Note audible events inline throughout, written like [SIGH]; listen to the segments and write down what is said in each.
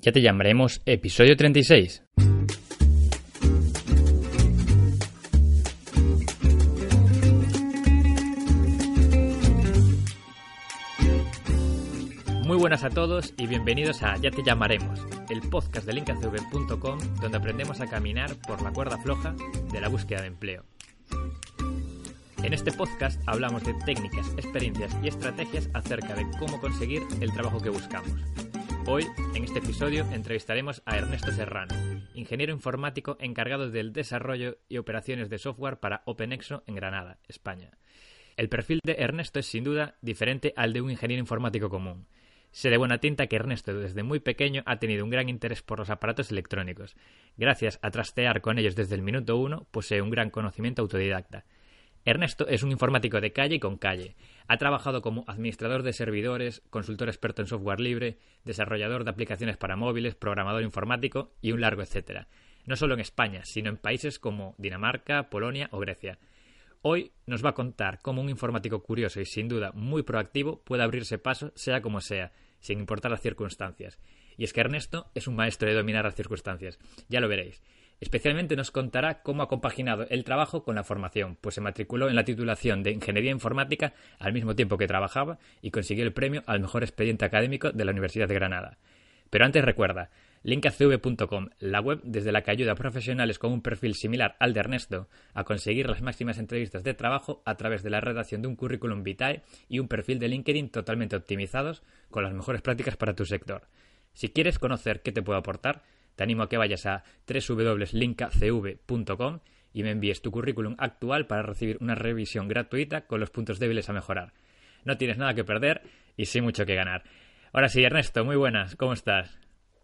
Ya te llamaremos episodio 36. Muy buenas a todos y bienvenidos a Ya te llamaremos, el podcast de linkacv.com donde aprendemos a caminar por la cuerda floja de la búsqueda de empleo. En este podcast hablamos de técnicas, experiencias y estrategias acerca de cómo conseguir el trabajo que buscamos. Hoy, en este episodio, entrevistaremos a Ernesto Serrano, ingeniero informático encargado del desarrollo y operaciones de software para OpenExo en Granada, España. El perfil de Ernesto es sin duda diferente al de un ingeniero informático común. Sé de buena tinta que Ernesto desde muy pequeño ha tenido un gran interés por los aparatos electrónicos. Gracias a trastear con ellos desde el minuto uno, posee un gran conocimiento autodidacta. Ernesto es un informático de calle y con calle. Ha trabajado como administrador de servidores, consultor experto en software libre, desarrollador de aplicaciones para móviles, programador informático y un largo etcétera. No solo en España, sino en países como Dinamarca, Polonia o Grecia. Hoy nos va a contar cómo un informático curioso y sin duda muy proactivo puede abrirse paso sea como sea, sin importar las circunstancias. Y es que Ernesto es un maestro de dominar las circunstancias. Ya lo veréis. Especialmente nos contará cómo ha compaginado el trabajo con la formación, pues se matriculó en la titulación de Ingeniería Informática al mismo tiempo que trabajaba y consiguió el premio al mejor expediente académico de la Universidad de Granada. Pero antes recuerda, linkacv.com, la web desde la que ayuda a profesionales con un perfil similar al de Ernesto a conseguir las máximas entrevistas de trabajo a través de la redacción de un currículum vitae y un perfil de LinkedIn totalmente optimizados con las mejores prácticas para tu sector. Si quieres conocer qué te puedo aportar, te animo a que vayas a www.linkacv.com y me envíes tu currículum actual para recibir una revisión gratuita con los puntos débiles a mejorar. No tienes nada que perder y sí mucho que ganar. Ahora sí, Ernesto, muy buenas, ¿cómo estás?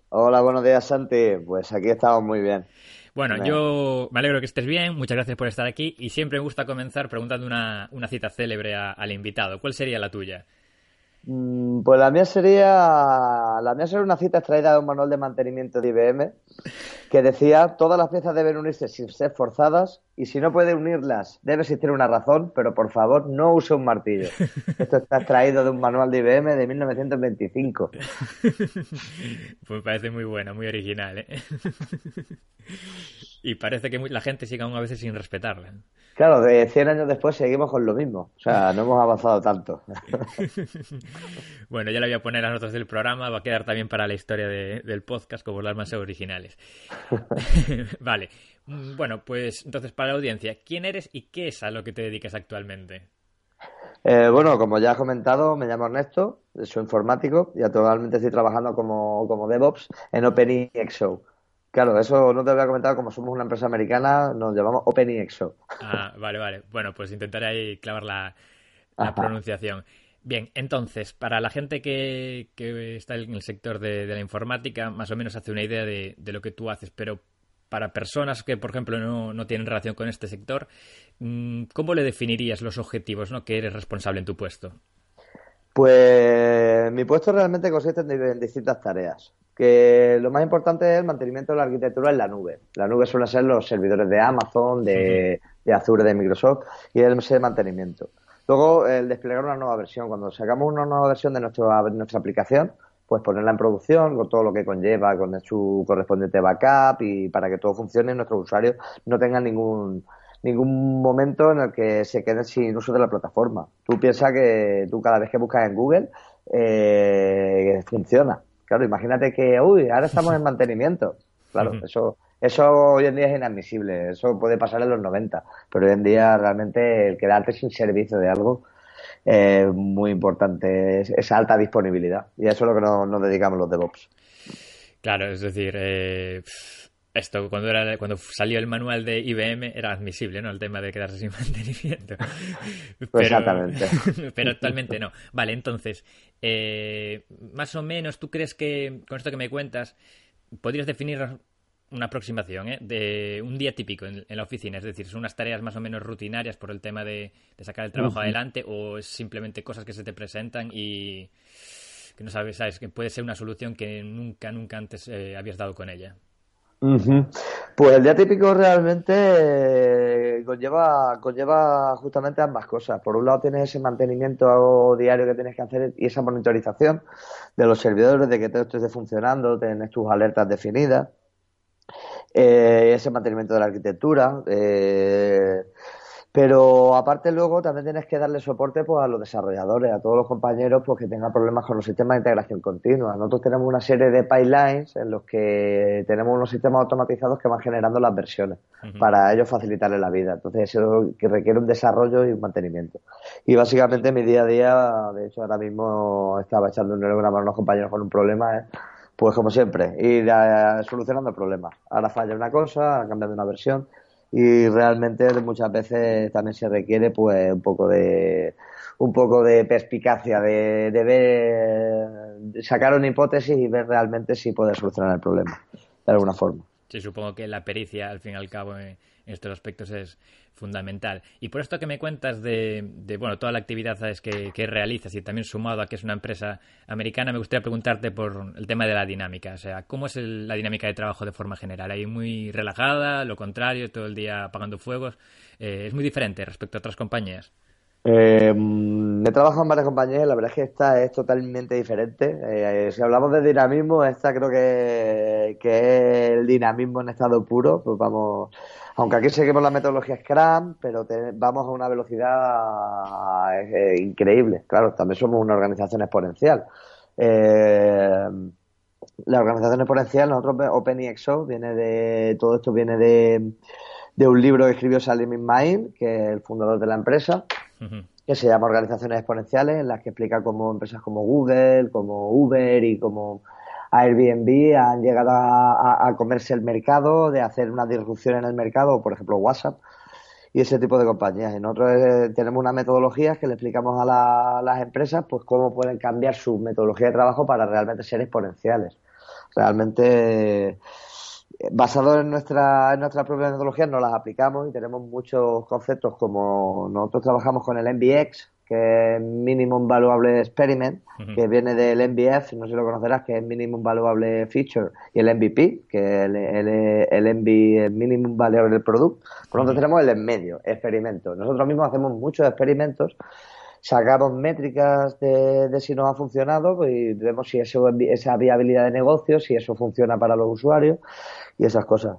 Hola, buenos días, Santi. Pues aquí estamos muy bien. Bueno, yo me alegro que estés bien, muchas gracias por estar aquí y siempre me gusta comenzar preguntando una, cita célebre al invitado. ¿Cuál sería la tuya? Mm, pues la mía sería la mía sería una cita extraída de un manual de mantenimiento de IBM que decía todas las piezas deben unirse sin ser forzadas y si no puede unirlas debe existir una razón, pero por favor no use un martillo. [LAUGHS] Esto está extraído de un manual de IBM de 1925. [LAUGHS] Pues parece muy buena, muy original. ¿eh? [LAUGHS] y parece que la gente sigue aún a veces sin respetarla. Claro, de 100 años después seguimos con lo mismo. O sea, no hemos avanzado tanto. [LAUGHS] bueno, ya le voy a poner las notas del programa. Va a quedar también para la historia del podcast como las más originales. [LAUGHS] [LAUGHS] vale. Mm, bueno, pues entonces para la audiencia, ¿quién eres y qué es a lo que te dedicas actualmente? Eh, bueno, como ya has comentado, me llamo Ernesto, soy informático y actualmente estoy trabajando como, como DevOps en OpenExo Claro, eso no te había comentado, como somos una empresa americana, nos llamamos OpenExo. Ah, vale, vale. Bueno, pues intentaré ahí clavar la, pronunciación. Bien, entonces, para la gente que, está en el sector de, la informática, más o menos hace una idea de, lo que tú haces, pero para personas que, por ejemplo, no, tienen relación con este sector, mm, ¿cómo le definirías los objetivos ¿no? que eres responsable en tu puesto? Pues mi puesto realmente consiste en distintas tareas que lo más importante es el mantenimiento de la arquitectura en la nube. La nube suele ser los servidores de Amazon, de, Azure, de Microsoft, y el mantenimiento. Luego, el desplegar una nueva versión. Cuando sacamos una nueva versión de nuestra, nuestra aplicación, pues ponerla en producción con todo lo que conlleva, con su correspondiente backup y para que todo funcione y nuestros usuarios no tengan ningún ningún momento en el que se queden sin uso de la plataforma. Tú piensas que tú cada vez que buscas en Google eh, funciona. Claro, imagínate que, uy, ahora estamos en mantenimiento. Claro, eso, eso hoy en día es inadmisible. Eso puede pasar en los 90. Pero hoy en día realmente el quedarte sin servicio de algo es muy importante. Es, esa alta disponibilidad. Y eso es lo que nos, dedicamos los DevOps. Claro, es decir, eh, esto cuando era cuando salió el manual de IBM era admisible, ¿no? El tema de quedarse sin [LAUGHS] mantenimiento. Exactamente. [LAUGHS] Pero actualmente no. Vale, entonces, eh, más o menos, ¿tú crees que con esto que me cuentas podrías definir una aproximación ¿eh? de un día típico en, la oficina, es decir, son unas tareas más o menos rutinarias por el tema de, sacar el trabajo adelante o es simplemente cosas que se te presentan y que no sabes, sabes que puede ser una solución que nunca, nunca antes eh, habías dado con ella. Pues el día típico realmente eh, conlleva, conlleva justamente ambas cosas. Por un lado tienes ese mantenimiento diario que tienes que hacer y esa monitorización de los servidores, de que todo esté funcionando, tienes tus alertas definidas, eh, ese mantenimiento de la arquitectura. Eh, pero aparte luego también tienes que darle soporte pues, a los desarrolladores, a todos los compañeros pues, que tengan problemas con los sistemas de integración continua. Nosotros tenemos una serie de pipelines en los que tenemos unos sistemas automatizados que van generando las versiones para ellos facilitarles la vida. Entonces eso que requiere un desarrollo y un mantenimiento. Y básicamente mi día a día, de hecho ahora mismo estaba echando un a unos compañeros con un problema, ¿eh? Pues como siempre, ir solucionando el problema. Ahora falla una cosa, ahora cambiando una versión y realmente muchas veces también se requiere pues un poco de un poco de perspicacia de, de ver sacar una hipótesis y ver realmente si puede solucionar el problema de alguna forma sí supongo que la pericia al fin y al cabo en estos aspectos es fundamental. Y por esto que me cuentas de, bueno, toda la actividad que, que, realizas y también sumado a que es una empresa americana, me gustaría preguntarte por el tema de la dinámica. O sea, ¿cómo es la dinámica de trabajo de forma general? ¿Hay muy relajada, lo contrario, todo el día apagando fuegos? Eh, ¿Es muy diferente respecto a otras compañías? Eh, he trabajado en varias compañías la verdad es que esta es totalmente diferente. Eh, si hablamos de dinamismo, esta creo que, que es el dinamismo en estado puro. Pues vamos, aunque aquí seguimos la metodología Scrum, pero vamos a una velocidad eh, increíble. Claro, también somos una organización exponencial. Eh, la organización exponencial, nosotros OpenEXO, viene de, todo esto viene de, de un libro que escribió Salim Main, que es el fundador de la empresa, que se llama Organizaciones Exponenciales, en las que explica cómo empresas como Google, como Uber y como Airbnb han llegado a, comerse el mercado, de hacer una disrupción en el mercado, por ejemplo WhatsApp y ese tipo de compañías. Y nosotros eh, tenemos una metodología que le explicamos a las empresas pues cómo pueden cambiar su metodología de trabajo para realmente ser exponenciales. Realmente eh, basado en nuestra, en nuestra propia metodología no las aplicamos y tenemos muchos conceptos como nosotros trabajamos con el MBX, que es Minimum Valuable Experiment, que viene del MVF, no sé si lo conocerás, que es Minimum Valuable Feature, y el MVP, que es el, el, el, Minimum Valuable Product. Por lo tanto, tenemos el en medio, experimento. Nosotros mismos hacemos muchos experimentos, sacamos métricas de, de si nos ha funcionado pues, y vemos si eso, esa viabilidad de negocio, si eso funciona para los usuarios y esas cosas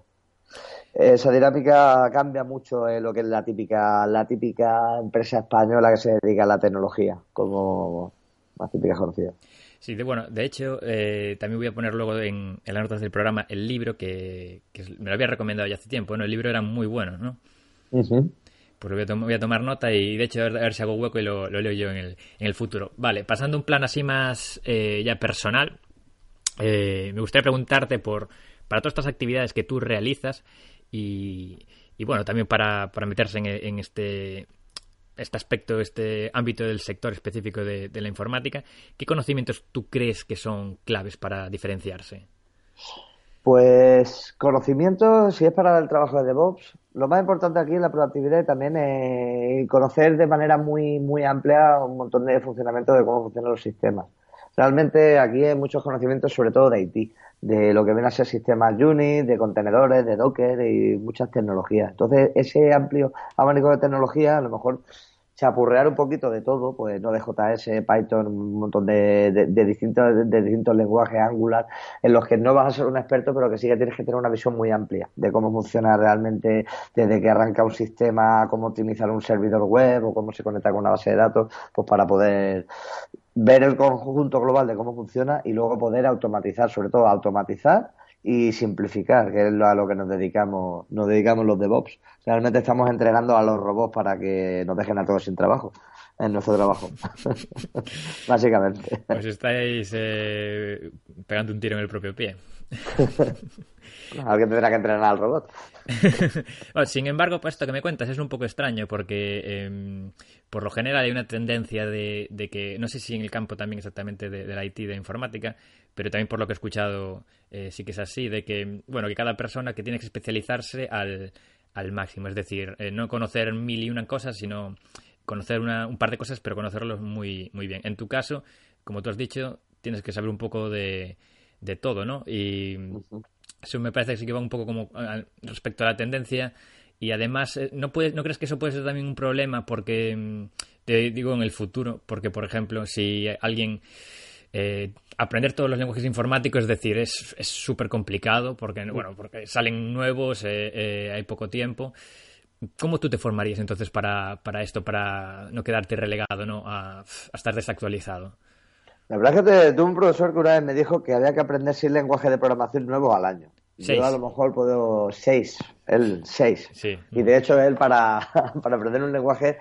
esa dinámica cambia mucho en lo que es la típica, la típica empresa española que se dedica a la tecnología, como más típica conocida. Sí, de, bueno, de hecho, eh, también voy a poner luego en, las notas del programa el libro que, me lo había recomendado ya hace tiempo. Bueno, el libro era muy bueno, ¿no? Pues voy a, voy a, tomar nota y de hecho a ver, si hago hueco y lo, leo yo en el, en el futuro. Vale, pasando a un plan así más eh, ya personal, eh, me gustaría preguntarte por, para todas estas actividades que tú realizas, y, bueno, también para, para meterse en, este, este aspecto, este ámbito del sector específico de, la informática, ¿qué conocimientos tú crees que son claves para diferenciarse? Pues conocimientos, si es para el trabajo de DevOps, lo más importante aquí es la productividad y también es conocer de manera muy, muy amplia un montón de funcionamiento de cómo funcionan los sistemas. Realmente aquí hay muchos conocimientos, sobre todo de IT de lo que viene a ser sistemas Unix, de contenedores, de Docker y muchas tecnologías. Entonces, ese amplio abanico de tecnologías, a lo mejor chapurrear un poquito de todo, pues no de JS, Python, un montón de, de, distintos, de distintos lenguajes Angular, en los que no vas a ser un experto, pero que sí que tienes que tener una visión muy amplia de cómo funciona realmente desde que arranca un sistema, cómo optimizar un servidor web o cómo se conecta con una base de datos, pues para poder ver el conjunto global de cómo funciona y luego poder automatizar, sobre todo automatizar y simplificar, que es a lo que nos dedicamos, nos dedicamos los DevOps. Realmente estamos entrenando a los robots para que nos dejen a todos sin trabajo. en nuestro trabajo. [LAUGHS] Básicamente. Pues estáis eh, pegando un tiro en el propio pie. [LAUGHS] Alguien tendrá que entrenar al robot. [LAUGHS] sin embargo, pues esto que me cuentas es un poco extraño porque em, por lo general hay una tendencia de, que, no sé si en el campo también exactamente de, la IT, de informática, pero también por lo que he escuchado eh, sí que es así, de que, bueno, que cada persona que tiene que especializarse al, máximo, es decir, eh, no conocer mil y una cosas, sino conocer un par de cosas, pero conocerlos muy, muy bien. En tu caso, como tú has dicho, tienes que saber un poco de, de todo, ¿no? Y eso me parece que sí que va un poco como respecto a la tendencia. Y además, eh, ¿no, puedes, ¿no crees que eso puede ser también un problema? Porque, mm, te digo, en el futuro, porque, por ejemplo, si alguien... Eh, aprender todos los lenguajes informáticos, es decir, es súper complicado porque, bueno, porque salen nuevos, eh, hay poco tiempo. ¿Cómo tú te formarías entonces para, para esto, para no quedarte relegado, ¿no? A, estar desactualizado? La verdad es que tuve un profesor que una vez me dijo que había que aprender seis lenguajes de programación nuevos al año. Yo a lo mejor puedo seis, él seis. Y de hecho él para, [LAUGHS] para aprender un lenguaje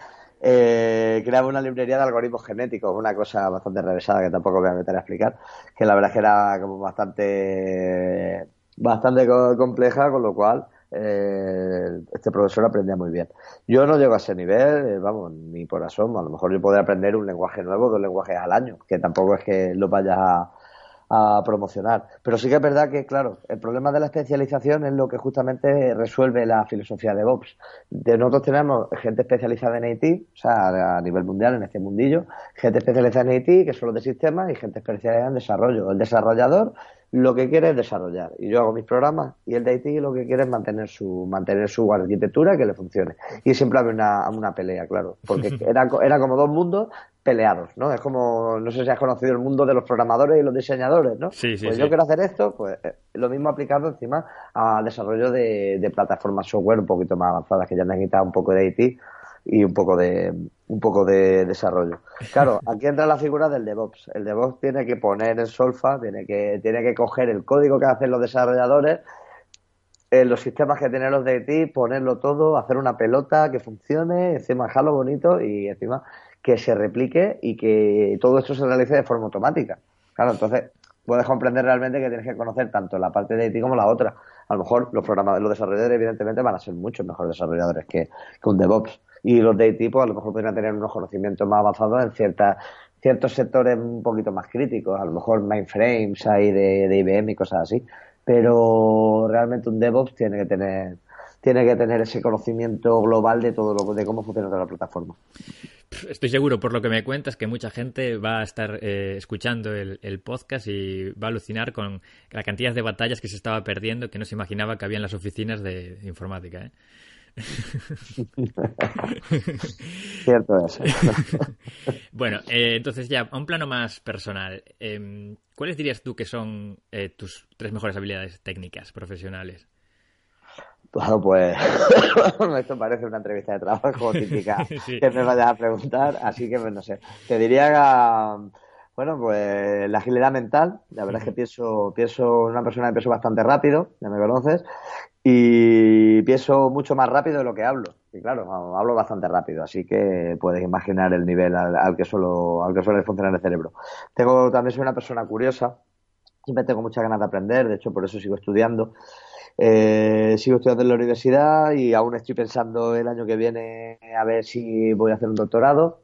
eh, creaba una librería de algoritmos genéticos, una cosa bastante revesada que tampoco voy a meter a explicar, que la verdad es que era como bastante, bastante compleja, con lo cual eh, este profesor aprendía muy bien. Yo no llego a ese nivel, eh, vamos, ni por asomo. A lo mejor yo podría aprender un lenguaje nuevo, dos lenguajes al año, que tampoco es que lo vaya a, promocionar. Pero sí que es verdad que, claro, el problema de la especialización es lo que justamente resuelve la filosofía de Vox. De nosotros tenemos gente especializada en IT, o sea, a nivel mundial, en este mundillo, gente especializada en IT, que son los de sistemas, y gente especializada en desarrollo. El desarrollador lo que quiere es desarrollar. Y yo hago mis programas y el de IT lo que quiere es mantener su, mantener su arquitectura que le funcione. Y siempre había una, una pelea, claro, porque [LAUGHS] era, era como dos mundos peleados, ¿no? Es como, no sé si has conocido el mundo de los programadores y los diseñadores, ¿no? Sí, sí, pues yo quiero hacer esto, pues eh, lo mismo aplicado encima al desarrollo de, de plataformas software un poquito más avanzadas, que ya necesitan un poco de IT y un poco de un poco de desarrollo. Claro, [LAUGHS] aquí entra la figura del DevOps. El DevOps tiene que poner en solfa, tiene que tiene que coger el código que hacen los desarrolladores, en los sistemas que tienen los de IT, ponerlo todo, hacer una pelota que funcione, encima dejarlo bonito y encima que se replique y que todo esto se realice de forma automática. Claro, entonces puedes comprender realmente que tienes que conocer tanto la parte de IT como la otra. A lo mejor los programadores, los desarrolladores, evidentemente, van a ser muchos mejores desarrolladores que, que un DevOps y los de tipo a lo mejor podrían tener unos conocimientos más avanzados en ciertas ciertos sectores un poquito más críticos, a lo mejor mainframes ahí de, de IBM y cosas así, pero realmente un DevOps tiene que tener tiene que tener ese conocimiento global de todo lo de cómo funciona toda la plataforma. Estoy seguro, por lo que me cuentas, que mucha gente va a estar eh, escuchando el, el, podcast y va a alucinar con la cantidad de batallas que se estaba perdiendo que no se imaginaba que había en las oficinas de informática. ¿eh? Cierto es. [LAUGHS] bueno, eh, entonces ya, a un plano más personal, em, ¿cuáles dirías tú que son eh, tus tres mejores habilidades técnicas profesionales? Bueno, pues [LAUGHS] esto parece una entrevista de trabajo típica [LAUGHS] que me vayas a preguntar, así que pues, no sé. Te diría que, bueno, pues la agilidad mental, la verdad es que pienso, pienso una persona que pienso bastante rápido, ya me conoces, y pienso mucho más rápido de lo que hablo. Y claro, hablo bastante rápido, así que puedes imaginar el nivel al, que suelo, al que suele funcionar el cerebro. Tengo también soy una persona curiosa, siempre tengo muchas ganas de aprender, de hecho por eso sigo estudiando. Eh, sigo estudiando en la universidad y aún estoy pensando el año que viene a ver si voy a hacer un doctorado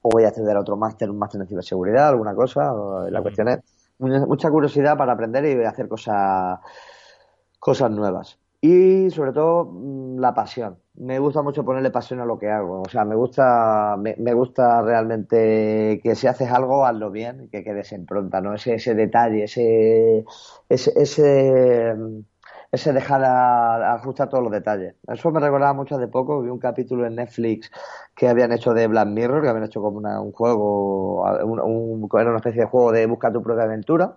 o voy a acceder a otro máster, un máster en ciberseguridad, alguna cosa. La cuestión es mucha curiosidad para aprender y hacer cosas, cosas nuevas y sobre todo mm, la pasión. Me gusta mucho ponerle pasión a lo que hago. O sea, me gusta, me, gusta realmente que si haces algo, hazlo bien, que quedes en pronta, ¿no? Ese, ese detalle, ese, ese, ese, ese dejar a, ajustar todos los detalles. Eso me recordaba mucho hace poco, vi un capítulo en Netflix que habían hecho de Black Mirror, que habían hecho como una, un juego, un, era una especie de juego de busca tu propia aventura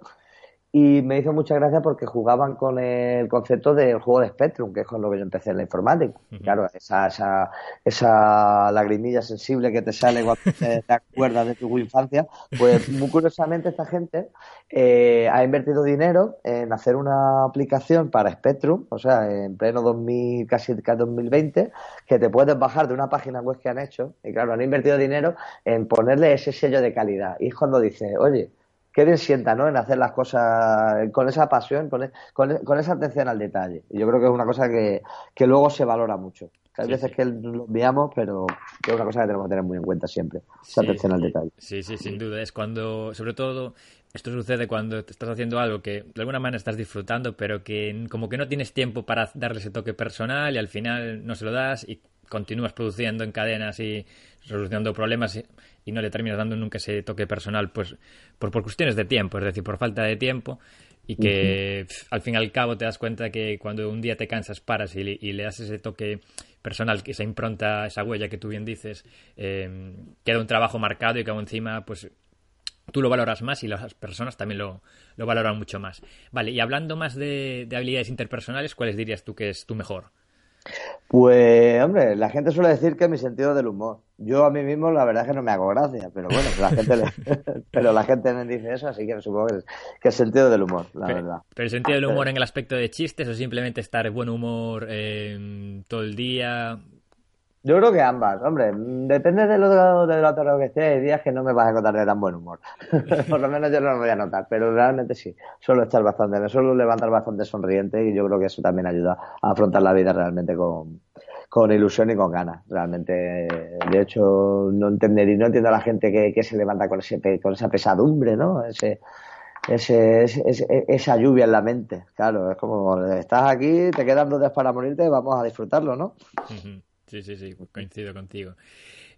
y me hizo mucha gracia porque jugaban con el concepto del juego de Spectrum, que es con lo que yo empecé en la informática. Claro, esa, esa, esa lagrimilla sensible que te sale cuando te, [LAUGHS] acuerdas de tu infancia, pues muy curiosamente esta gente eh, ha invertido dinero en hacer una aplicación para Spectrum, o sea, en pleno 2000, casi 2020, que te puedes bajar de una página web que han hecho, y claro, han invertido dinero en ponerle ese sello de calidad. Y es cuando dice, oye, qué bien sienta, ¿no? En hacer las cosas con esa pasión, con, e, e, con, esa atención al detalle. Y yo creo que es una cosa que, que luego se valora mucho. Hay veces que lo enviamos, pero es una cosa que tenemos que tener muy en cuenta siempre, esa atención al detalle. Sí, sí, sin duda. Es cuando, sobre todo, esto sucede cuando estás haciendo algo que de alguna manera estás disfrutando, pero que como que no tienes tiempo para darle ese toque personal y al final no se lo das y continúas produciendo en cadenas y solucionando problemas y no le terminas dando nunca ese toque personal, pues por, por cuestiones de tiempo, es decir, por falta de tiempo y que al fin y al cabo te das cuenta que cuando un día te cansas, paras y, le das ese toque personal, esa impronta, esa huella que tú bien dices, eh, queda un trabajo marcado y que aún encima, pues tú lo valoras más y las personas también lo, lo valoran mucho más. Vale, y hablando más de, de habilidades interpersonales, ¿cuáles dirías tú que es tu mejor? Pues, hombre, la gente suele decir que es mi sentido del humor. Yo a mí mismo la verdad es que no me hago gracia, pero bueno, la gente, [LAUGHS] pero la gente me dice eso, así que supongo que es, que sentido del humor, la verdad. ¿Pero el sentido del humor en el aspecto de chistes o simplemente estar buen humor eh, todo el día? Yo creo que ambas, hombre, depende de lo de, lo que esté, hay días que no me vas a encontrar de tan buen humor. [LAUGHS] Por lo menos yo no lo voy a notar, pero realmente sí, suelo estar bastante, me suelo levantar bastante sonriente y yo creo que eso también ayuda a afrontar la vida realmente con, con ilusión y con ganas. Realmente, de hecho, no entendería, no entiendo a la gente que, que se levanta con ese con esa pesadumbre, ¿no? Ese, ese, esa lluvia en la mente. Claro, es como estás aquí, te quedan dos días para morirte, vamos a disfrutarlo, ¿no? Sí, sí, sí, coincido contigo.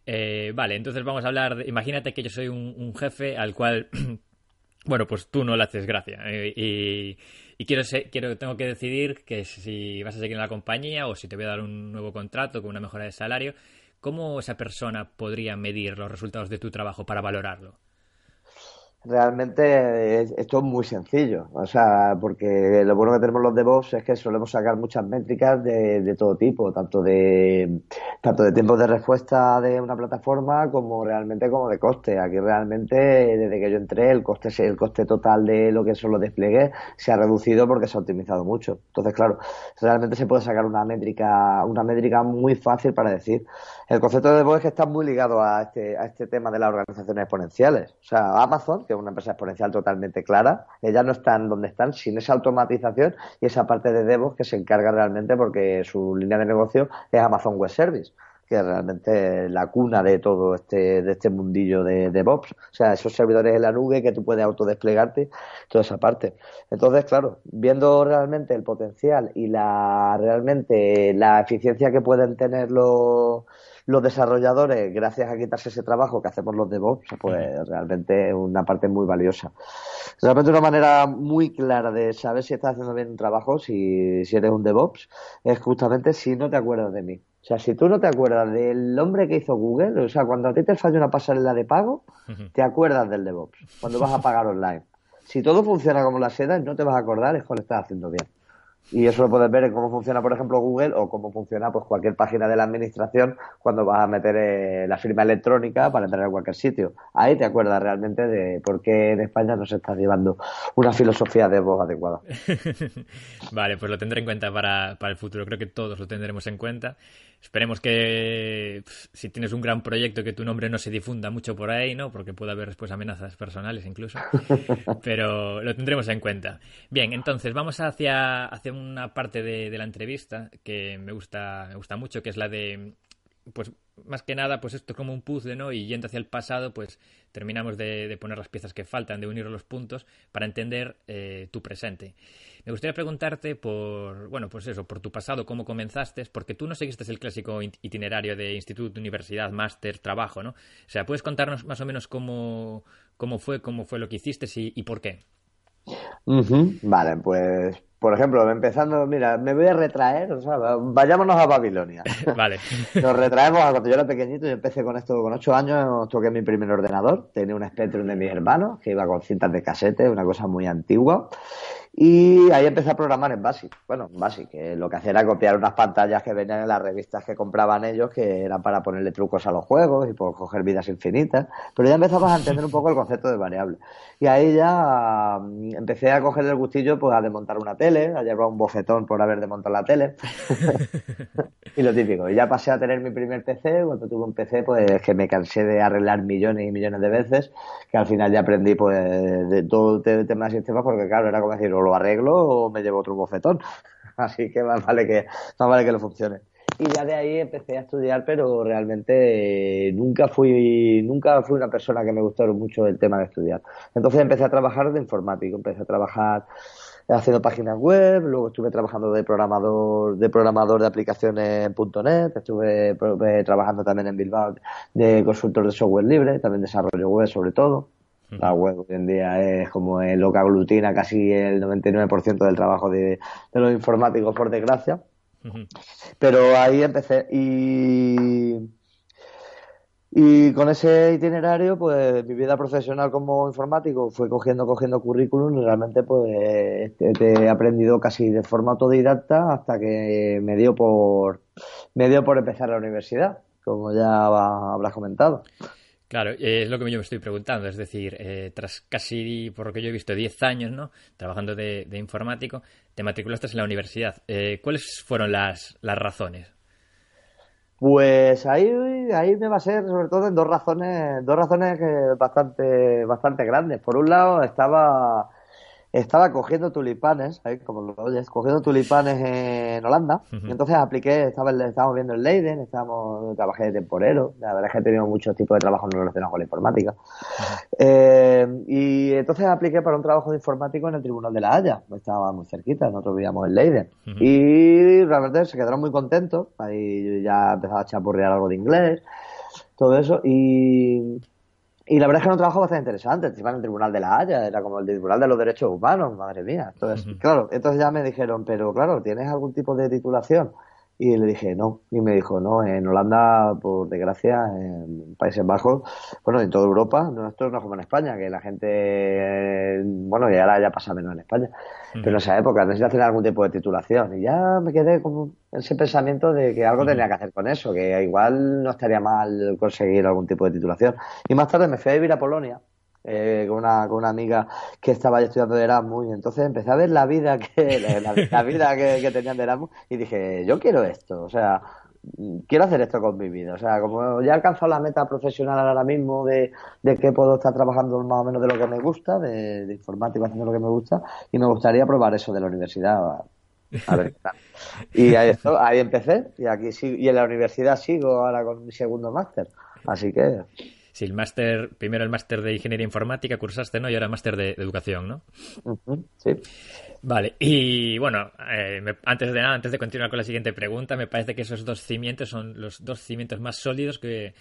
Eh, vale, entonces vamos a hablar. imagínate que yo soy un, jefe al cual, [CLEARS THROAT] bueno, pues tú no le haces gracia. Eh, y, quiero, quiero, tengo que decidir que si vas a seguir en la compañía o si te voy a dar un nuevo contrato con una mejora de salario. ¿Cómo esa persona podría medir los resultados de tu trabajo para valorarlo? Realmente esto es muy sencillo. O sea, porque lo bueno que tenemos los DevOps es que solemos sacar muchas métricas de, de, todo tipo, tanto de tanto de tiempos de respuesta de una plataforma como realmente como de coste. Aquí realmente, desde que yo entré, el coste el coste total de lo que son los despliegues se ha reducido porque se ha optimizado mucho. Entonces, claro, realmente se puede sacar una métrica, una métrica muy fácil para decir. El concepto de que está muy ligado a este, a este tema de las organizaciones exponenciales. O sea, Amazon que es una empresa exponencial totalmente clara. Ellas no están donde están sin esa automatización y esa parte de DevOps que se encarga realmente porque su línea de negocio es Amazon Web Service que es realmente la cuna de todo este, de este mundillo de DevOps. O sea, esos servidores en la nube que tú puedes autodesplegarte, toda esa parte. Entonces, claro, viendo realmente el potencial y la realmente la eficiencia que pueden tener los los desarrolladores, gracias a quitarse ese trabajo que hacemos los DevOps, pues realmente es una parte muy valiosa. Realmente una manera muy clara de saber si estás haciendo bien un trabajo, si, si eres un DevOps, es justamente si no te acuerdas de mí. O sea, si tú no te acuerdas del hombre que hizo Google, o sea, cuando a ti te falla una pasarela de pago, te acuerdas del DevOps, cuando vas a pagar online. Si todo funciona como la seda no te vas a acordar, es cuando estás haciendo bien. Y eso lo puedes ver en cómo funciona, por ejemplo, Google o cómo funciona pues cualquier página de la administración cuando vas a meter eh, la firma electrónica para entrar a cualquier sitio. Ahí te acuerdas realmente de por qué en España no se está llevando una filosofía de voz adecuada. [LAUGHS] vale, pues lo tendré en cuenta para, para el futuro. Creo que todos lo tendremos en cuenta. Esperemos que si tienes un gran proyecto que tu nombre no se difunda mucho por ahí, ¿no? Porque puede haber después amenazas personales incluso. [LAUGHS] Pero lo tendremos en cuenta. Bien, entonces vamos hacia, hacia una parte de, de la entrevista que me gusta, me gusta mucho, que es la de pues más que nada, pues esto es como un puzzle, ¿no? Y yendo hacia el pasado, pues terminamos de, poner las piezas que faltan, de unir los puntos para entender eh, tu presente. Me gustaría preguntarte por, bueno, pues eso, por tu pasado, cómo comenzaste, porque tú no seguiste el clásico itinerario de instituto, universidad, máster, trabajo, ¿no? O sea, ¿puedes contarnos más o menos cómo, cómo fue, cómo fue lo que hiciste y por qué? Vale, pues por ejemplo, empezando, mira, me voy a retraer, o sea, vayámonos a Babilonia. [LAUGHS] vale. Nos retraemos a cuando yo era pequeñito, yo empecé con esto con ocho años, toqué mi primer ordenador, tenía un Spectrum de mis hermanos, que iba con cintas de casete, una cosa muy antigua, y ahí empecé a programar en BASIC. Bueno, en BASIC, que lo que hacía era copiar unas pantallas que venían en las revistas que compraban ellos, que eran para ponerle trucos a los juegos y por coger vidas infinitas. Pero ya empezamos a entender un poco el concepto de variable. Y ahí ya mm, empecé a coger el gustillo pues a desmontar una tele, a llevar un bofetón por haber desmontado la tele. [LAUGHS] y lo típico. Y ya pasé a tener mi primer PC. Cuando tuve un PC, pues que me cansé de arreglar millones y millones de veces, que al final ya aprendí pues de todo el tema de sistemas, porque claro, era como decir, o lo arreglo o me llevo otro bofetón. [LAUGHS] Así que más vale que, vale que lo funcione. Y ya de ahí empecé a estudiar, pero realmente eh, nunca fui, nunca fui una persona que me gustó mucho el tema de estudiar. Entonces empecé a trabajar de informático, empecé a trabajar haciendo páginas web, luego estuve trabajando de programador, de programador de aplicaciones en .net, estuve eh, trabajando también en Bilbao de consultor de software libre, también desarrollo web sobre todo. La web hoy en día es como lo que aglutina casi el 99% del trabajo de, los informáticos, por desgracia. Pero ahí empecé y, y con ese itinerario, pues mi vida profesional como informático fue cogiendo, cogiendo currículum y realmente pues te, he aprendido casi de forma autodidacta hasta que me dio por, me dio por empezar la universidad, como ya habrás comentado. Claro, es lo que yo me estoy preguntando. Es decir, eh, tras casi, por lo que yo he visto, 10 años ¿no? trabajando de, informático, te matriculaste en la universidad. Eh, ¿Cuáles fueron las, las razones? Pues ahí, ahí me va a ser sobre todo en dos razones, dos razones que bastante, bastante grandes. Por un lado estaba estaba cogiendo tulipanes, ahí como lo oyes, cogiendo tulipanes en Holanda. y entonces apliqué, estaba, estábamos viendo en Leiden, estábamos, trabajé de temporero. La verdad es que he tenido muchos tipos de trabajo no relacionados con la informática. Eh, y entonces apliqué para un trabajo de informático en el Tribunal de la Haya. Estaba muy cerquita, nosotros vivíamos en Leiden. Y realmente se quedaron muy contentos. Ahí ya empezaba a chapurrear algo de inglés, todo eso. Y y la verdad es que era un trabajo bastante interesante. Encima en el Tribunal de la Haya, era como el Tribunal de los Derechos Humanos, madre mía. Entonces, claro, entonces ya me dijeron, pero claro, ¿tienes algún tipo de titulación? Y le dije, no. Y me dijo, no, en Holanda, por desgracia, en Países Bajos, bueno, en toda Europa, nosotros no es como en España, que la gente, bueno, y ahora ya pasa menos en España, pero en esa época necesita tener algún tipo de titulación. Y ya me quedé con ese pensamiento de que algo tenía que hacer con eso, que igual no estaría mal conseguir algún tipo de titulación. Y más tarde me fui a vivir a Polonia eh, con, una, con una amiga que estaba estudiando de Erasmus y entonces empecé a ver la vida que [LAUGHS] la, vida que, tenían de Erasmus y dije yo quiero esto o sea quiero hacer esto con mi vida o sea como ya he alcanzado la meta profesional ahora mismo de, que puedo estar trabajando más o menos de lo que me gusta de, de informática haciendo lo que me gusta y me gustaría probar eso de la universidad a ver y ahí, ahí empecé y aquí y en la universidad sigo ahora con mi segundo máster así que si el máster, primero el máster de ingeniería informática cursaste, ¿no? Y ahora máster de, educación, ¿no? sí. Vale, y bueno, eh, antes de nada, antes de continuar con la siguiente pregunta, me parece que esos dos cimientos son los dos cimientos más sólidos que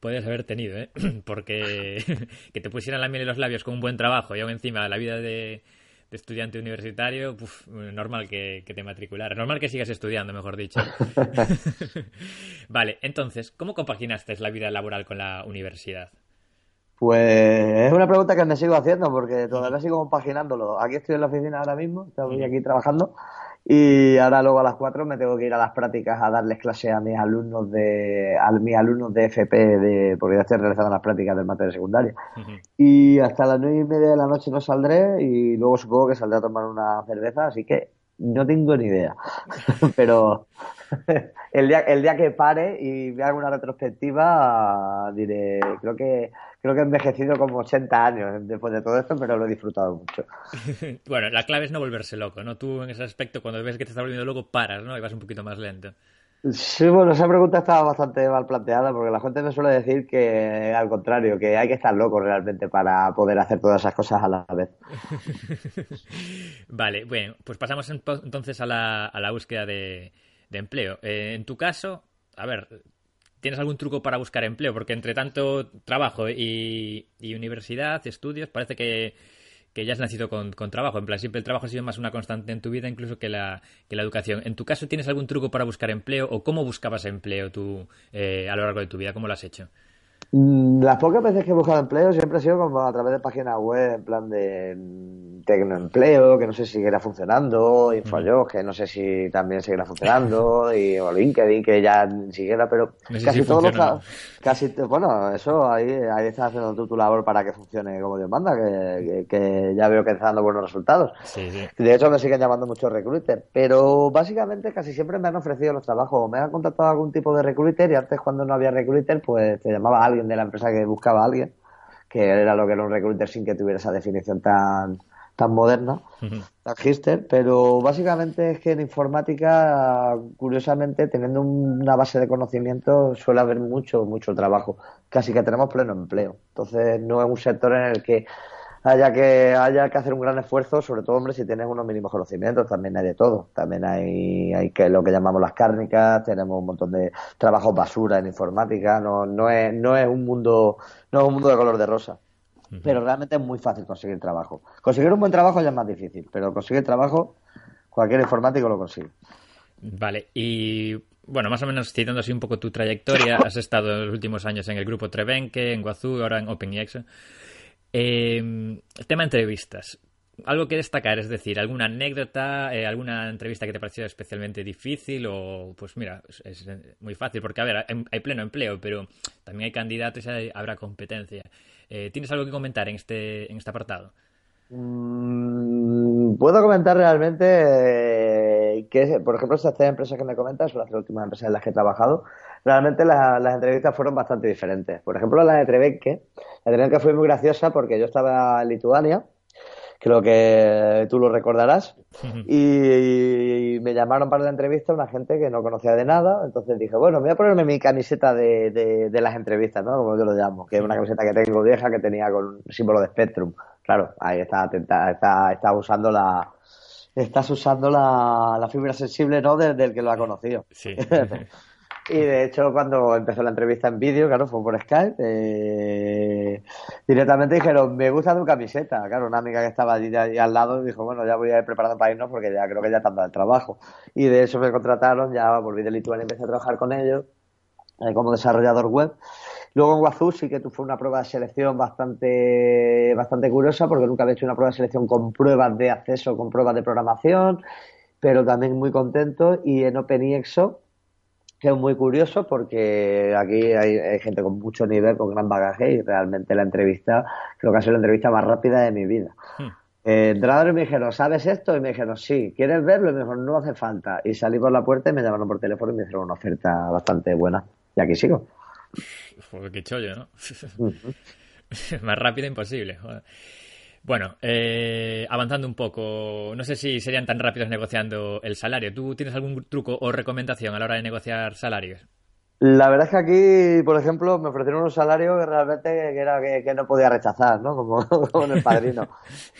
puedes haber tenido, ¿eh? [CLEARS THROAT] Porque [LAUGHS] que te pusieran la miel en los labios con un buen trabajo y aún encima la vida de, de estudiante universitario, normal que, te matricularas. Normal que sigas estudiando, mejor dicho. [LAUGHS] vale, entonces, ¿cómo compaginaste la vida laboral con la universidad? Pues es una pregunta que me sigo haciendo porque todavía sigo compaginándolo. Aquí estoy en la oficina ahora mismo, estoy aquí trabajando y ahora luego a las 4 me tengo que ir a las prácticas a darles clase a mis alumnos de a mis alumnos de FP de porque ya estoy realizando las prácticas del máster de secundaria. Y hasta las nueve y media de la noche no saldré y luego supongo que saldré a tomar una cerveza, así que no tengo ni idea. [LAUGHS] Pero [LAUGHS] el día, el día que pare y vea alguna retrospectiva diré, creo que creo que he envejecido como 80 años después de todo esto, pero lo he disfrutado mucho. [LAUGHS] bueno, la clave es no volverse loco, ¿no? Tú en ese aspecto, cuando ves que te está volviendo loco, paras, ¿no? Y vas un poquito más lento. Sí, bueno, esa pregunta estaba bastante mal planteada porque la gente me suele decir que al contrario, que hay que estar loco realmente para poder hacer todas esas cosas a la vez. [LAUGHS] vale, bueno, pues pasamos entonces a la, a la búsqueda de, empleo. Eh, en tu caso, a ver, ¿Tienes algún truco para buscar empleo? Porque entre tanto trabajo y, universidad, estudios, parece que, que ya has nacido con, trabajo. En plan, siempre el trabajo ha sido más una constante en tu vida incluso que la, que la educación. ¿En tu caso tienes algún truco para buscar empleo o cómo buscabas empleo tú eh, a lo largo de tu vida? ¿Cómo lo has hecho? Mm, las pocas veces que he buscado empleo siempre ha sido como a través de páginas web, en plan de mm, tecnoempleo, que no sé si seguirá funcionando, InfoJobs, que no sé si también seguirá funcionando, y, o LinkedIn, que ya ni siquiera, pero casi todos los casi bueno, eso ahí, ahí estás haciendo tú tu labor para que funcione como Dios manda, que, que, ya veo que está dando buenos resultados. De hecho, me siguen llamando muchos recruiters, pero básicamente casi siempre me han ofrecido los trabajos, o me han contactado algún tipo de recruiter, y antes cuando no había recruiter, pues te llamaba alguien de la empresa que buscaba a alguien, que era lo que era un recruiter sin que tuviera esa definición tan, tan moderna, tan pero básicamente es que en informática, curiosamente, teniendo una base de conocimiento, suele haber mucho, mucho trabajo, casi que tenemos pleno empleo. Entonces, no es un sector en el que haya que haya que hacer un gran esfuerzo, sobre todo, hombre, si tienes unos mínimos conocimientos, también hay de todo. También hay, hay que lo que llamamos las cárnicas, tenemos un montón de trabajos basura en informática, no, no es, no es un mundo, no es un mundo de color de rosa. Pero realmente es muy fácil conseguir trabajo. Conseguir un buen trabajo ya es más difícil, pero conseguir trabajo, cualquier informático lo consigue. Vale, y bueno, más o menos citando así un poco tu trayectoria, [LAUGHS] has estado en los últimos años en el grupo Trevenque, en Guazú, ahora en OpenEx. Eh, tema entrevistas. Algo que destacar, es decir, alguna anécdota, eh, alguna entrevista que te pareció especialmente difícil o, pues mira, es, muy fácil porque, a ver, hay, pleno empleo, pero también hay candidatos y habrá competencia. Eh, ¿Tienes algo que comentar en este, en este apartado? Mm, puedo comentar realmente eh, que, por ejemplo, estas tres empresas que me comentas son las últimas empresas en las que he trabajado. Realmente las entrevistas fueron bastante diferentes. Por ejemplo, la de Trevenke. La de Trevenke fue muy graciosa porque yo estaba en Lituania creo que tú lo recordarás. y, me llamaron para la entrevista una gente que no conocía de nada, entonces dije, bueno, voy a ponerme mi camiseta de, de, las entrevistas, ¿no? Como yo lo llamo, que es una camiseta que tengo vieja que tenía con símbolo de Spectrum. Claro, ahí está, está, está usando la, estás usando la, la fibra sensible, ¿no? Del, del que lo ha conocido. Sí. [LAUGHS] Y de hecho, cuando empezó la entrevista en vídeo, claro, fue por Skype, eh, directamente dijeron, me gusta tu camiseta. Claro, una amiga que estaba allí, al lado dijo, bueno, ya voy a ir preparando para irnos porque ya creo que ya están dando el trabajo. Y de eso me contrataron, ya volví de Lituania y empecé a trabajar con ellos eh, como desarrollador web. Luego en Wazoo sí que fue una prueba de selección bastante, bastante curiosa porque nunca había hecho una prueba de selección con pruebas de acceso, con pruebas de programación, pero también muy contento. Y en OpenIXO que es muy curioso porque aquí hay, gente con mucho nivel, con gran bagaje y realmente la entrevista, creo que ha sido la entrevista más rápida de mi vida. Hmm. Eh, entraron y me dijeron, ¿sabes esto? Y me dijeron, sí, ¿quieres verlo? Y me dijeron, no hace falta. Y salí por la puerta y me llamaron por teléfono y me hicieron una oferta bastante buena. Y aquí sigo. Qué chollo, ¿no? [LAUGHS] más rápida imposible. Joder. Bueno, eh, avanzando un poco, no sé si serían tan rápidos negociando el salario. ¿Tú tienes algún truco o recomendación a la hora de negociar salarios? La verdad es que aquí, por ejemplo, me ofrecieron un salario que realmente que era que, no podía rechazar, ¿no? Como, [LAUGHS] como en el padrino.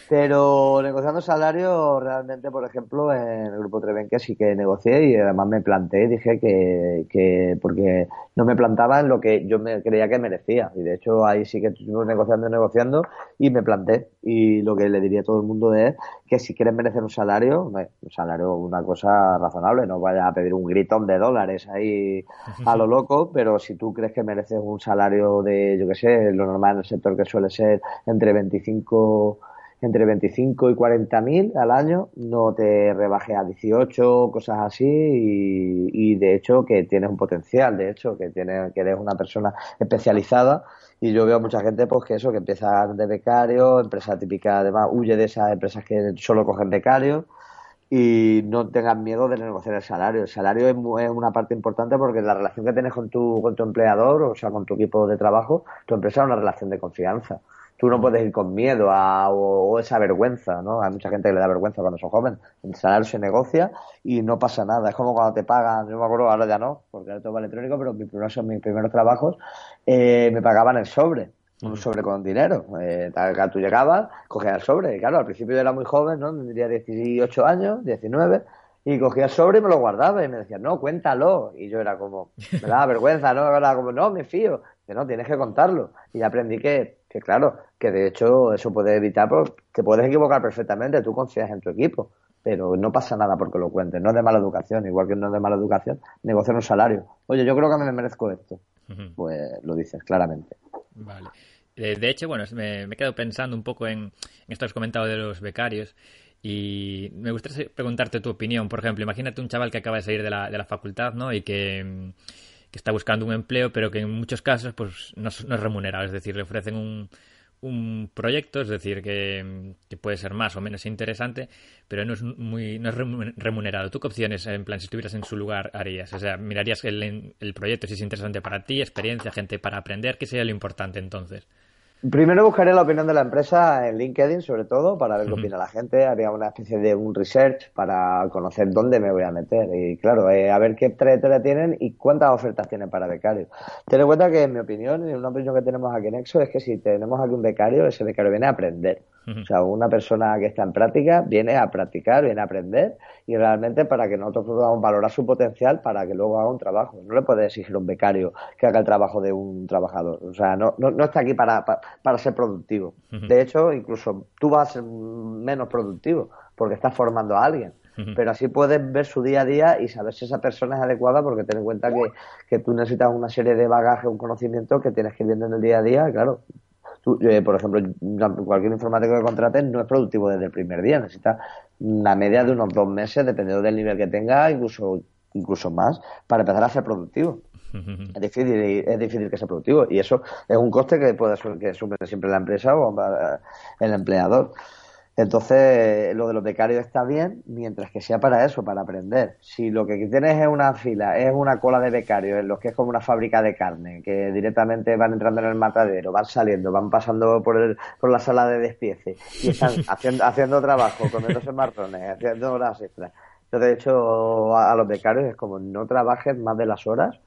Pero negociando salario, realmente, por ejemplo, en el grupo Trevenque sí que negocié y además me planteé, dije que, que porque no me plantaba en lo que yo me creía que merecía. Y de hecho ahí sí que estuvimos negociando y negociando y me planté. Y lo que le diría a todo el mundo es que si quieres merecer un salario, un salario, una cosa razonable, no vaya a pedir un gritón de dólares ahí a lo loco, pero si tú crees que mereces un salario de, yo qué sé, lo normal en el sector que suele ser entre 25 entre 25 y 40 mil al año, no te rebaje a 18, cosas así, y, de hecho que tienes un potencial, de hecho, que, tienes, que eres una persona especializada, y yo veo mucha gente pues que eso, que empieza de becario, empresa típica, además huye de esas empresas que solo cogen becarios, y no tengan miedo de negociar el salario. El salario es, una parte importante porque la relación que tienes con tu, con tu empleador, o sea, con tu equipo de trabajo, tu empresa es una relación de confianza. Tú no puedes ir con miedo a, o, esa vergüenza, ¿no? Hay mucha gente que le da vergüenza cuando son jóvenes. El salario se negocia y no pasa nada. Es como cuando te pagan, yo me acuerdo, ahora ya no, porque era todo electrónico, pero mis primeros, mis primeros trabajos eh, me pagaban el sobre un sobre con dinero. Eh, tú llegabas, cogías el sobre. Y claro, al principio yo era muy joven, ¿no? Tendría 18 años, 19. Y cogía el sobre y me lo guardaba y me decía, no, cuéntalo. Y yo era como, me daba [LAUGHS] vergüenza, ¿no? Era como, no, me fío. que no, tienes que contarlo. Y aprendí que, que claro, que de hecho eso puede evitar, pues, te puedes equivocar perfectamente, tú confías en tu equipo, pero no pasa nada porque lo cuentes, no es de mala educación, igual que no es de mala educación, negociar un salario. Oye, yo creo que me merezco esto. Pues lo dices claramente. Vale. Eh, de hecho, bueno, me, me he quedado pensando un poco en, en esto que has comentado de los becarios. Y me gustaría preguntarte tu opinión. Por ejemplo, imagínate un chaval que acaba de salir de la, de la facultad, ¿no? Y que, que, está buscando un empleo, pero que en muchos casos pues no, es remunerado. Es decir, le ofrecen un, un proyecto, es decir, que, que, puede ser más o menos interesante, pero no es muy no es remunerado. ¿Tú qué opciones, en plan, si estuvieras en su lugar, harías? O sea, mirarías el, el proyecto si es interesante para ti, experiencia, gente para aprender, ¿qué sería lo importante entonces? Primero buscaré la opinión de la empresa en LinkedIn, sobre todo, para ver qué opina la gente. Haría una especie de un research para conocer dónde me voy a meter. Y claro, eh, a ver qué trayectoria tienen y cuántas ofertas tienen para becarios. Ten en cuenta que, en mi opinión, y una opinión que tenemos aquí en Exo, es que si tenemos aquí un becario, ese becario viene a aprender. O sea, una persona que está en práctica viene a practicar, viene a aprender y realmente para que nosotros podamos valorar su potencial para que luego haga un trabajo. No le puede exigir a un becario que haga el trabajo de un trabajador. O sea, no, no, no está aquí para, para, para ser productivo. De hecho, incluso tú vas a ser menos productivo porque estás formando a alguien. Pero así puedes ver su día a día y saber si esa persona es adecuada porque ten en cuenta que, que tú necesitas una serie de bagaje, un conocimiento que tienes que ir viendo en el día a día. Claro, Tú, eh, por ejemplo, cualquier informático que contrates no es productivo desde el primer día, necesita una media de unos dos meses, dependiendo del nivel que tenga, incluso incluso más, para empezar a ser productivo. [LAUGHS] Es difícil, es difícil que sea productivo y eso es un coste que puede que asume siempre la empresa o el empleador. Entonces, lo de los becarios está bien, mientras que sea para eso, para aprender. Si lo que tienes es una fila, es una cola de becarios, en los que es como una fábrica de carne, que directamente van entrando en el matadero, van saliendo, van pasando por, el, por la sala de despiece y están [LAUGHS] haciendo, haciendo trabajo, comiéndose marrones, haciendo horas extras. Yo, de hecho, a, a los becarios es como no trabajes más de las horas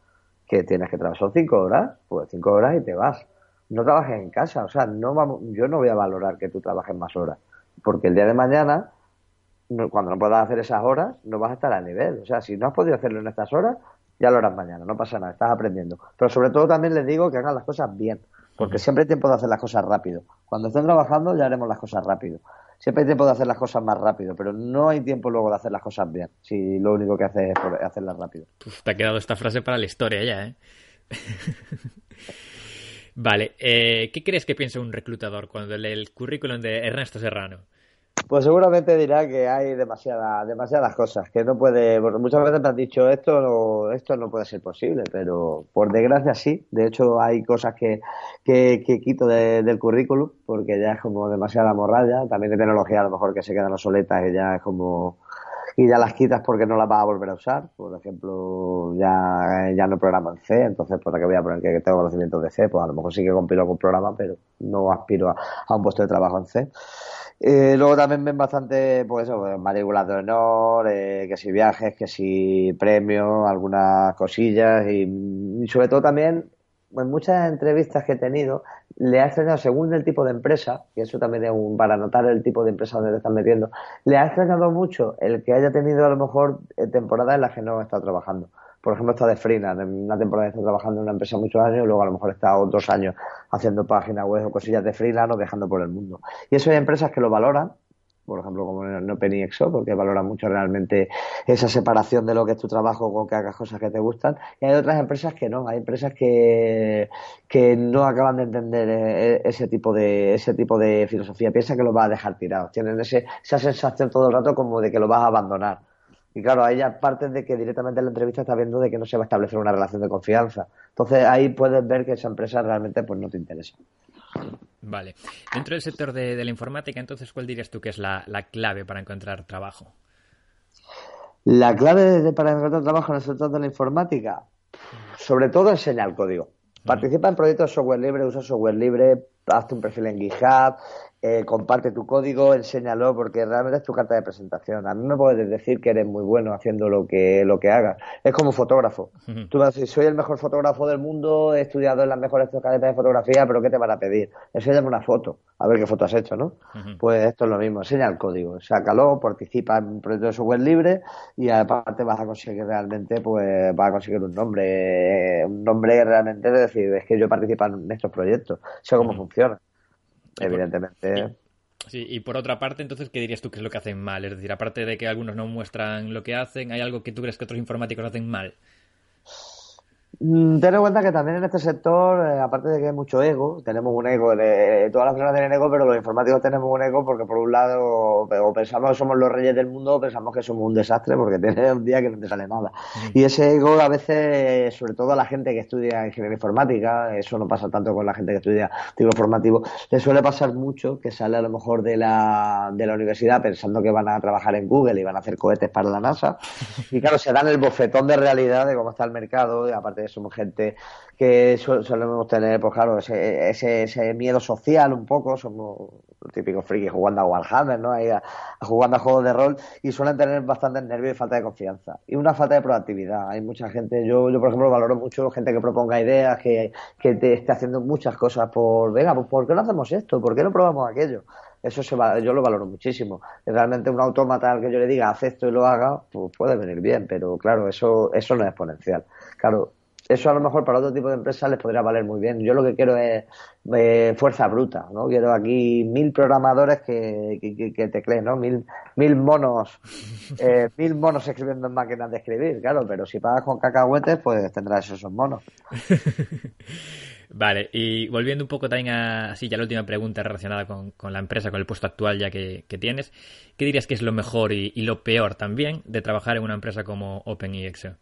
que tienes que trabajar. Son cinco horas, pues cinco horas y te vas. No trabajes en casa, o sea, no vamos, yo no voy a valorar que tú trabajes más horas porque el día de mañana, cuando no puedas hacer esas horas, no vas a estar a nivel. O sea, si no has podido hacerlo en estas horas, ya lo harás mañana, no pasa nada, estás aprendiendo. Pero sobre todo también les digo que hagan las cosas bien, porque siempre hay tiempo de hacer las cosas rápido. Cuando estén trabajando ya haremos las cosas rápido. Siempre hay tiempo de hacer las cosas más rápido, pero no hay tiempo luego de hacer las cosas bien, si lo único que haces es hacerlas rápido. Uf, te ha quedado esta frase para la historia ya, ¿eh? [LAUGHS] Vale, eh, ¿qué crees que piensa un reclutador cuando lee el currículum de Ernesto Serrano? Pues seguramente dirá que hay demasiada, demasiadas cosas, que no puede, porque muchas veces me han dicho esto no, esto no puede ser posible, pero por desgracia sí. De hecho hay cosas que, que, que quito de, del currículum, porque ya es como demasiada morralla, también de tecnología a lo mejor que se quedan obsoletas y ya es como y ya las quitas porque no las vas a volver a usar. Por ejemplo, ya, ya no programa en C, entonces ¿por qué voy a poner que tengo conocimientos de C? Pues a lo mejor sí que compilo algún programa, pero no aspiro a, un puesto de trabajo en C. Eh, luego también ven bastante, pues eso, matrículas de honor, eh, que si viajes, que si premios, algunas cosillas y, y sobre todo también en muchas entrevistas que he tenido, le ha extrañado, según el tipo de empresa, y eso también es un, para notar el tipo de empresa donde te están metiendo, le ha extrañado mucho el que haya tenido a lo mejor temporadas en las que no estado trabajando. Por ejemplo, está de en una temporada está trabajando en una empresa muchos años y luego a lo mejor está otros años haciendo páginas web o cosillas de freelance o dejando por el mundo. Y eso hay empresas que lo valoran, por ejemplo, como en Open y Exo, porque valoran mucho realmente esa separación de lo que es tu trabajo con que hagas cosas que te gustan. Y hay otras empresas que no, hay empresas que, que no acaban de entender ese tipo de, ese tipo de filosofía. Piensan que lo vas a dejar tirado. Tienen ese, esa sensación todo el rato como de que lo vas a abandonar. Y claro, ya partes de que directamente en la entrevista está viendo de que no se va a establecer una relación de confianza. Entonces ahí puedes ver que esa empresa realmente pues no te interesa. Vale. Dentro del sector de, de la informática, entonces, ¿cuál dirías tú que es la, la clave para encontrar trabajo? La clave de, para encontrar trabajo en el sector de la informática, sobre todo enseñar código. Participa en proyectos de software libre, usa software libre, hazte un perfil en GitHub, eh, comparte tu código, enséñalo, porque realmente es tu carta de presentación. A mí me puedes decir que eres muy bueno haciendo lo que, lo que hagas. Es como fotógrafo. Tú vas a decir, soy el mejor fotógrafo del mundo, he estudiado en las mejores academias de fotografía, pero ¿qué te van a pedir? Enséñame una foto, a ver qué foto has hecho, ¿no? Pues esto es lo mismo, enseña el código, sácalo, participa en un proyecto de software libre y aparte vas a conseguir realmente, pues vas a conseguir un nombre, un nombre realmente de decir, es que yo participo en estos proyectos, sé cómo funciona evidentemente. Sí, y por otra parte, entonces, ¿qué dirías tú que es lo que hacen mal? Es decir, aparte de que algunos no muestran lo que hacen, ¿hay algo que tú crees que otros informáticos hacen mal? Mm, ten en cuenta que también en este sector, eh, aparte de que hay mucho ego, tenemos un ego, de, todas las personas tienen ego, pero los informáticos tenemos un ego porque por un lado o pensamos que somos los reyes del mundo o pensamos que somos un desastre porque [LAUGHS] tienes un día que no te sale nada. Y ese ego a veces, sobre todo a la gente que estudia ingeniería informática, eso no pasa tanto con la gente que estudia tipo formativo, le suele pasar mucho que sale a lo mejor de la, de la universidad pensando que van a trabajar en Google y van a hacer cohetes para la NASA. [LAUGHS] Y claro, se dan el bofetón de realidad de cómo está el mercado y aparte somos gente que solemos tener, pues claro, ese, ese, miedo social un poco, somos los típicos frikis jugando a Warhammer, ¿no? Ahí jugando a juegos de rol y suelen tener bastante nervios y falta de confianza. Y una falta de proactividad. Hay mucha gente, yo, yo por ejemplo valoro mucho gente que proponga ideas, que, que te esté haciendo muchas cosas por, venga, pues ¿por qué no hacemos esto? ¿Por qué no probamos aquello? Eso se va, yo lo valoro muchísimo. Realmente un autómata al que yo le diga haz esto y lo haga, pues puede venir bien, pero claro, eso, eso no es exponencial. Claro, eso a lo mejor para otro tipo de empresas les podría valer muy bien. Yo lo que quiero es eh, fuerza bruta, ¿no? Quiero aquí mil programadores que, que, que tecleen, ¿no? Mil, mil monos, eh, [LAUGHS] mil monos escribiendo en máquinas de escribir, claro, pero si pagas con cacahuetes, pues tendrás esos monos. [LAUGHS] Vale, y volviendo un poco también a así ya la última pregunta relacionada con, la empresa, con el puesto actual ya que, tienes, ¿qué dirías que es lo mejor y, y, lo peor también de trabajar en una empresa como OpenEXO?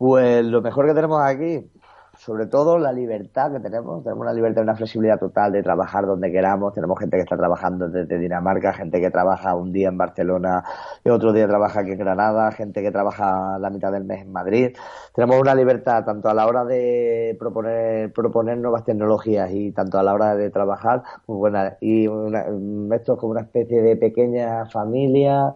Pues lo mejor que tenemos aquí, sobre todo la libertad que tenemos, tenemos una libertad una flexibilidad total de trabajar donde queramos, tenemos gente que está trabajando desde Dinamarca, gente que trabaja un día en Barcelona y otro día trabaja aquí en Granada, gente que trabaja la mitad del mes en Madrid. Tenemos una libertad tanto a la hora de proponer, proponer nuevas tecnologías y tanto a la hora de trabajar muy buena. Y esto es como una especie de pequeña familia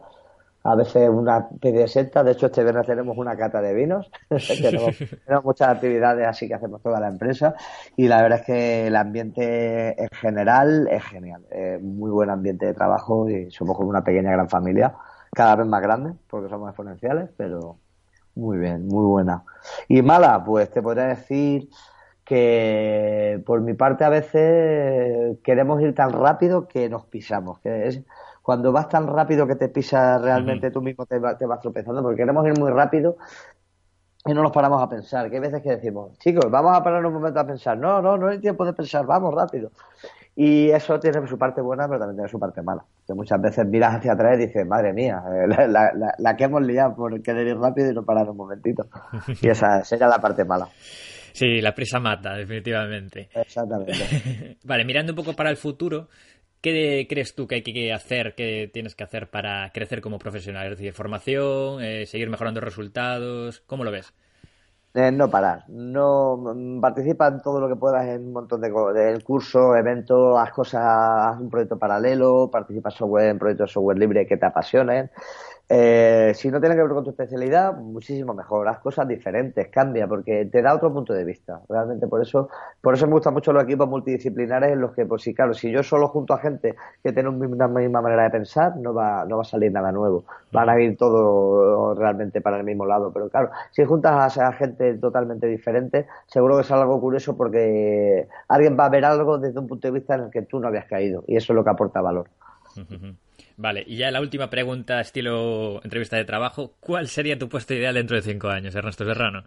a veces una de De hecho, este viernes tenemos una cata de vinos. [LAUGHS] tenemos, muchas actividades así que hacemos toda la empresa. Y la verdad es que el ambiente en general es genial. Es muy buen ambiente de trabajo y somos como una pequeña gran familia. Cada vez más grande porque somos exponenciales, pero muy bien, muy buena. Y mala, pues te podría decir que por mi parte a veces queremos ir tan rápido que nos pisamos. Que es cuando vas tan rápido que te pisas realmente tú mismo te, te, vas tropezando, porque queremos ir muy rápido y no nos paramos a pensar. Que hay veces que decimos, chicos, vamos a parar un momento a pensar. No, no, no hay tiempo de pensar, vamos rápido. Y eso tiene su parte buena, pero también tiene su parte mala. Que muchas veces miras hacia atrás y dices, madre mía, eh, la, la, que hemos liado por querer ir rápido y no parar un momentito. Y esa [LAUGHS] sería la parte mala. Sí, la prisa mata, definitivamente. Exactamente. [LAUGHS] vale, mirando un poco para el futuro, ¿Qué crees tú que hay que hacer, que tienes que hacer para crecer como profesional? Es decir, formación, eh, seguir mejorando resultados, ¿cómo lo ves? Eh, no parar, no mm, participa en todo lo que puedas en un montón de, de cursos, eventos, haz cosas, haz un proyecto paralelo, participa software, en proyectos de software libre que te apasionen. Eh, si no tiene que ver con tu especialidad, muchísimo mejor. Haz cosas diferentes, cambia, porque te da otro punto de vista. Realmente por eso, por eso me gustan mucho los equipos multidisciplinares en los que, pues sí, claro, si yo solo junto a gente que tiene una misma manera de pensar, no va, no va a salir nada nuevo. Van a ir todo realmente para el mismo lado. Pero claro, si juntas a, gente totalmente diferente, seguro que es algo curioso porque alguien va a ver algo desde un punto de vista en el que tú no habías caído. Y eso es lo que aporta valor. Vale, y ya la última pregunta, estilo entrevista de trabajo. ¿Cuál sería tu puesto ideal dentro de cinco años, Ernesto Serrano?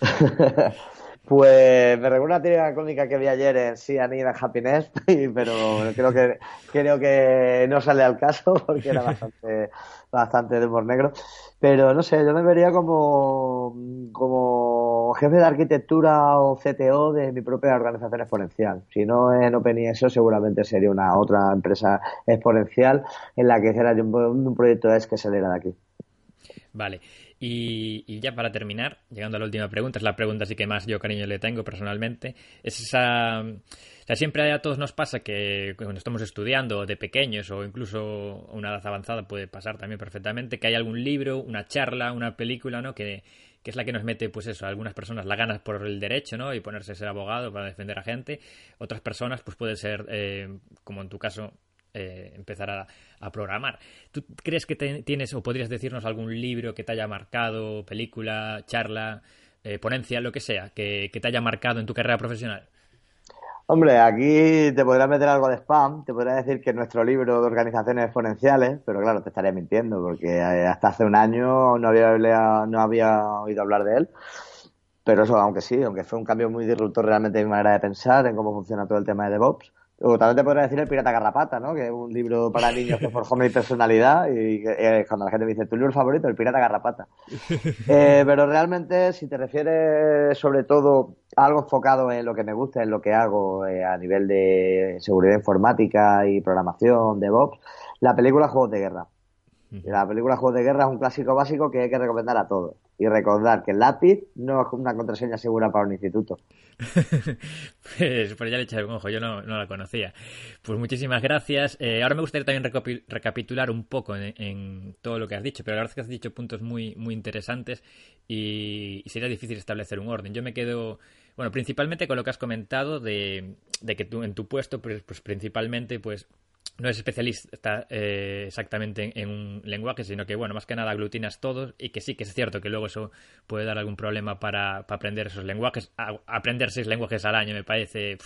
[LAUGHS] Pues me recuerda una teoría cómica que vi ayer en Sí, Anida Happiness, [LAUGHS] pero creo que creo que no sale al caso [LAUGHS] porque era bastante, bastante de humor negro. Pero no sé, yo me vería como, como jefe de arquitectura o CTO de mi propia organización exponencial. Si no en OpenISO, seguramente sería una otra empresa exponencial en la que hiciera un, un proyecto es que saliera de aquí. Vale. Y, ya para terminar, llegando a la última pregunta, es la pregunta así que más yo cariño le tengo personalmente, es esa... O sea, siempre a todos nos pasa que cuando estamos estudiando de pequeños o incluso una edad avanzada puede pasar también perfectamente que hay algún libro, una charla, una película, ¿no? Que, que es la que nos mete, pues eso, a algunas personas la ganas por el derecho, ¿no? Y ponerse a ser abogado para defender a gente. Otras personas, pues puede ser, eh, como en tu caso, eh, empezar a, programar. ¿Tú crees que tienes o podrías decirnos algún libro que te haya marcado, película, charla, eh, ponencia, lo que sea, que, te haya marcado en tu carrera profesional? Hombre, aquí te podrás meter algo de spam, te podrás decir que nuestro libro de organizaciones exponenciales, pero claro, te estaría mintiendo, porque eh, hasta hace un año no había, no había oído hablar de él. Pero eso, aunque sí, aunque fue un cambio muy disruptor realmente en mi manera de pensar, en cómo funciona todo el tema de DevOps, o también te podría decir El Pirata Garrapata, ¿no? Que es un libro para niños que forjó mi personalidad y eh, cuando la gente me dice, ¿tu libro favorito? El Pirata Garrapata. [LAUGHS] Eh, pero realmente, si te refieres sobre todo a algo enfocado en lo que me gusta, en lo que hago eh, a nivel de seguridad informática y programación, DevOps, la película Juegos de Guerra. La película Juegos de Guerra es un clásico básico que hay que recomendar a todos. Y recordar que el lápiz no es una contraseña segura para un instituto. [LAUGHS] pues, pues, ya le he un ojo, yo no, la conocía. Pues muchísimas gracias. Eh, ahora me gustaría también recapitular un poco en, todo lo que has dicho, pero la verdad es que has dicho puntos muy, muy interesantes y, sería difícil establecer un orden. Yo me quedo, bueno, principalmente con lo que has comentado de, de que tú en tu puesto, pues, pues principalmente, pues no es especialista eh, exactamente en, un lenguaje, sino que, bueno, más que nada aglutinas todos y que sí que es cierto que luego eso puede dar algún problema para, aprender esos lenguajes. aprender seis lenguajes al año me parece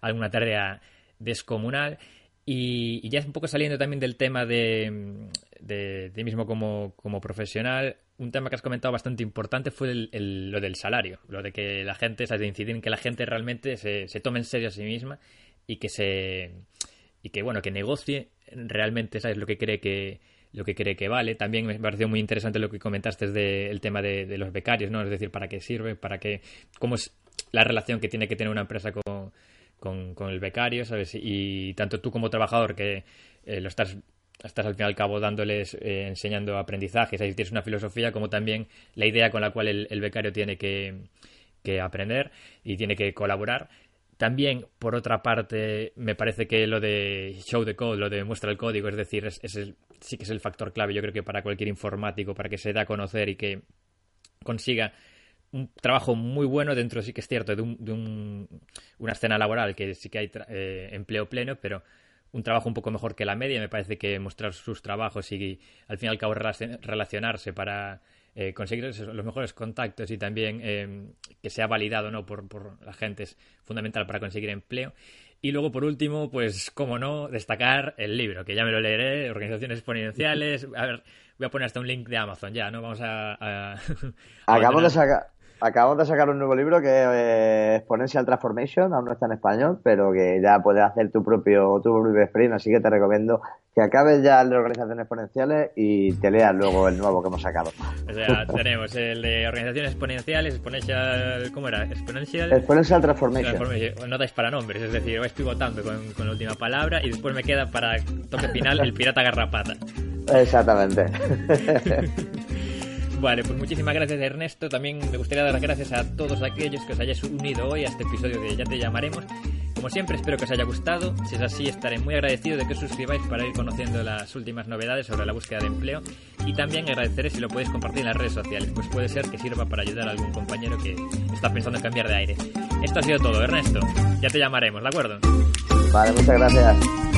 alguna tarea descomunal. Y, ya es un poco saliendo también del tema de, de, mismo como, como, profesional, un tema que has comentado bastante importante fue lo del salario, lo de que la gente, o de incidir en que la gente realmente se, se tome en serio a sí misma y que se y que bueno, que negocie realmente, ¿sabes? Lo que cree que lo que cree que vale. También me pareció muy interesante lo que comentaste del tema de, los becarios, ¿no? Es decir, para qué sirve, para qué, cómo es la relación que tiene que tener una empresa con, con, el becario, ¿sabes? Y tanto tú como trabajador que eh, lo estás estás al fin y al cabo dándoles, eh, enseñando aprendizaje, ¿sabes? tienes una filosofía como también la idea con la cual el, el becario tiene que, que aprender y tiene que colaborar también, por otra parte, me parece que lo de show the code, lo de muestra el código, es decir, es, sí que es el factor clave, yo creo que para cualquier informático, para que se dé a conocer y que consiga un trabajo muy bueno dentro, sí que es cierto, de, una escena laboral que sí que hay eh, empleo pleno, pero un trabajo un poco mejor que la media. Me parece que mostrar sus trabajos y al fin y al cabo relacionarse para eh, conseguir los mejores contactos y también eh, que sea validado ¿no? por, por la gente es fundamental para conseguir empleo. Y luego, por último, pues, como no, destacar el libro, que ya me lo leeré, Organizaciones Exponenciales. A ver, voy a poner hasta un link de Amazon ya, ¿no? Vamos a... Acabamos de sacar acabamos de sacar un nuevo libro que es eh, Exponential Transformation, aún no está en español, pero que ya puedes hacer tu propio, tu propio sprint, así que te recomiendo que acabes ya el de organizaciones exponenciales y te leas luego el nuevo que hemos sacado. O sea, tenemos el de organizaciones exponenciales, Exponential, ¿cómo era? Exponential... Exponential Transformation. No dais para nombres, es decir, vais pivotando con, con la última palabra y después me queda para toque final el pirata garrapata. Exactamente. [LAUGHS] Vale, pues muchísimas gracias Ernesto. También me gustaría dar las gracias a todos aquellos que os hayáis unido hoy a este episodio de Ya te llamaremos. Como siempre, espero que os haya gustado. Si es así, estaré muy agradecido de que os suscribáis para ir conociendo las últimas novedades sobre la búsqueda de empleo. Y también agradeceré si lo podéis compartir en las redes sociales, pues puede ser que sirva para ayudar a algún compañero que está pensando en cambiar de aire. Esto ha sido todo, Ernesto. Ya te llamaremos, ¿de acuerdo? Vale, muchas gracias.